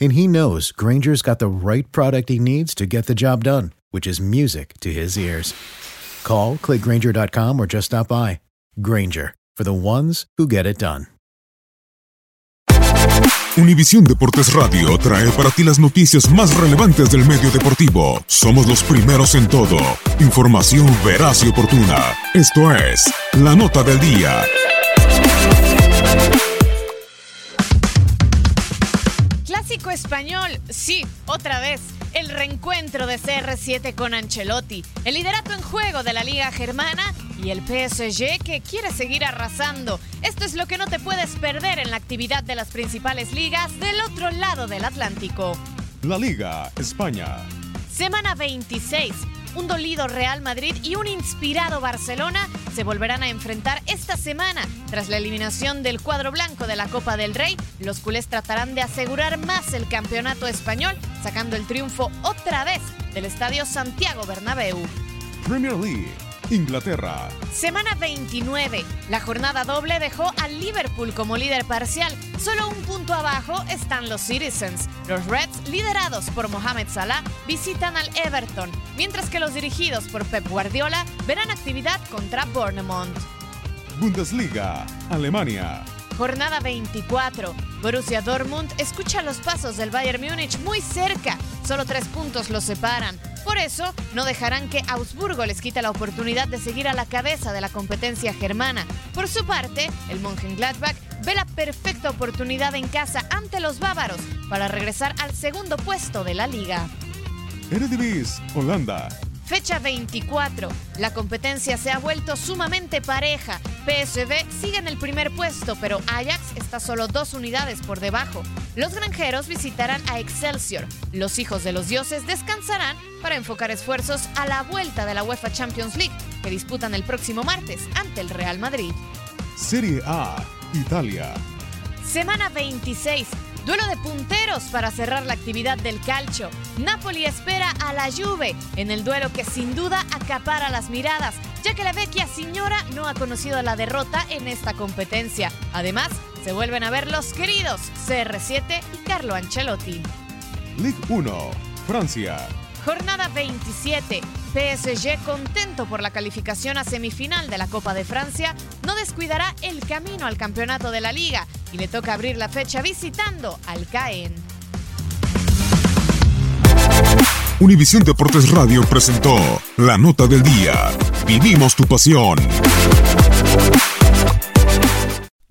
And he knows Granger's got the right product he needs to get the job done, which is music to his ears. Call, clickgranger.com, or just stop by. Granger, for the ones who get it done. Univisión Deportes Radio trae para ti las noticias más relevantes del medio deportivo. Somos los primeros en todo. Información veraz y oportuna. Esto es La Nota del Día. Español, sí, otra vez. El reencuentro de CR7 con Ancelotti, el liderato en juego de la Liga Germana y el PSG que quiere seguir arrasando. Esto es lo que no te puedes perder en la actividad de las principales ligas del otro lado del Atlántico. La Liga España. Semana 26. Un dolido Real Madrid y un inspirado Barcelona se volverán a enfrentar esta semana. Tras la eliminación del cuadro blanco de la Copa del Rey, los culés tratarán de asegurar más el campeonato español, sacando el triunfo otra vez del estadio Santiago Bernabéu. League. Inglaterra. Semana 29. La jornada doble dejó al Liverpool como líder parcial. Solo un punto abajo están los Citizens. Los Reds, liderados por Mohamed Salah, visitan al Everton, mientras que los dirigidos por Pep Guardiola verán actividad contra Bournemouth. Bundesliga. Alemania. Jornada 24. Borussia Dortmund escucha los pasos del Bayern Múnich muy cerca. Solo tres puntos los separan. Por eso, no dejarán que Augsburgo les quite la oportunidad de seguir a la cabeza de la competencia germana. Por su parte, el Mönchengladbach ve la perfecta oportunidad en casa ante los bávaros para regresar al segundo puesto de la liga. Holanda. Fecha 24. La competencia se ha vuelto sumamente pareja. PSV sigue en el primer puesto, pero Ajax está solo dos unidades por debajo. Los granjeros visitarán a Excelsior. Los hijos de los dioses descansarán para enfocar esfuerzos a la vuelta de la UEFA Champions League, que disputan el próximo martes ante el Real Madrid. Serie A. Italia. Semana 26. Duelo de punteros para cerrar la actividad del calcio. Napoli espera a la Juve en el duelo que sin duda acapara las miradas, ya que la vecchia señora no ha conocido la derrota en esta competencia. Además, se vuelven a ver los queridos CR7 y Carlo Ancelotti. Ligue 1. Francia. Jornada 27. PSG, contento por la calificación a semifinal de la Copa de Francia, no descuidará el camino al campeonato de la liga y le toca abrir la fecha visitando al Caen. Univisión Deportes Radio presentó La Nota del Día. Vivimos tu pasión.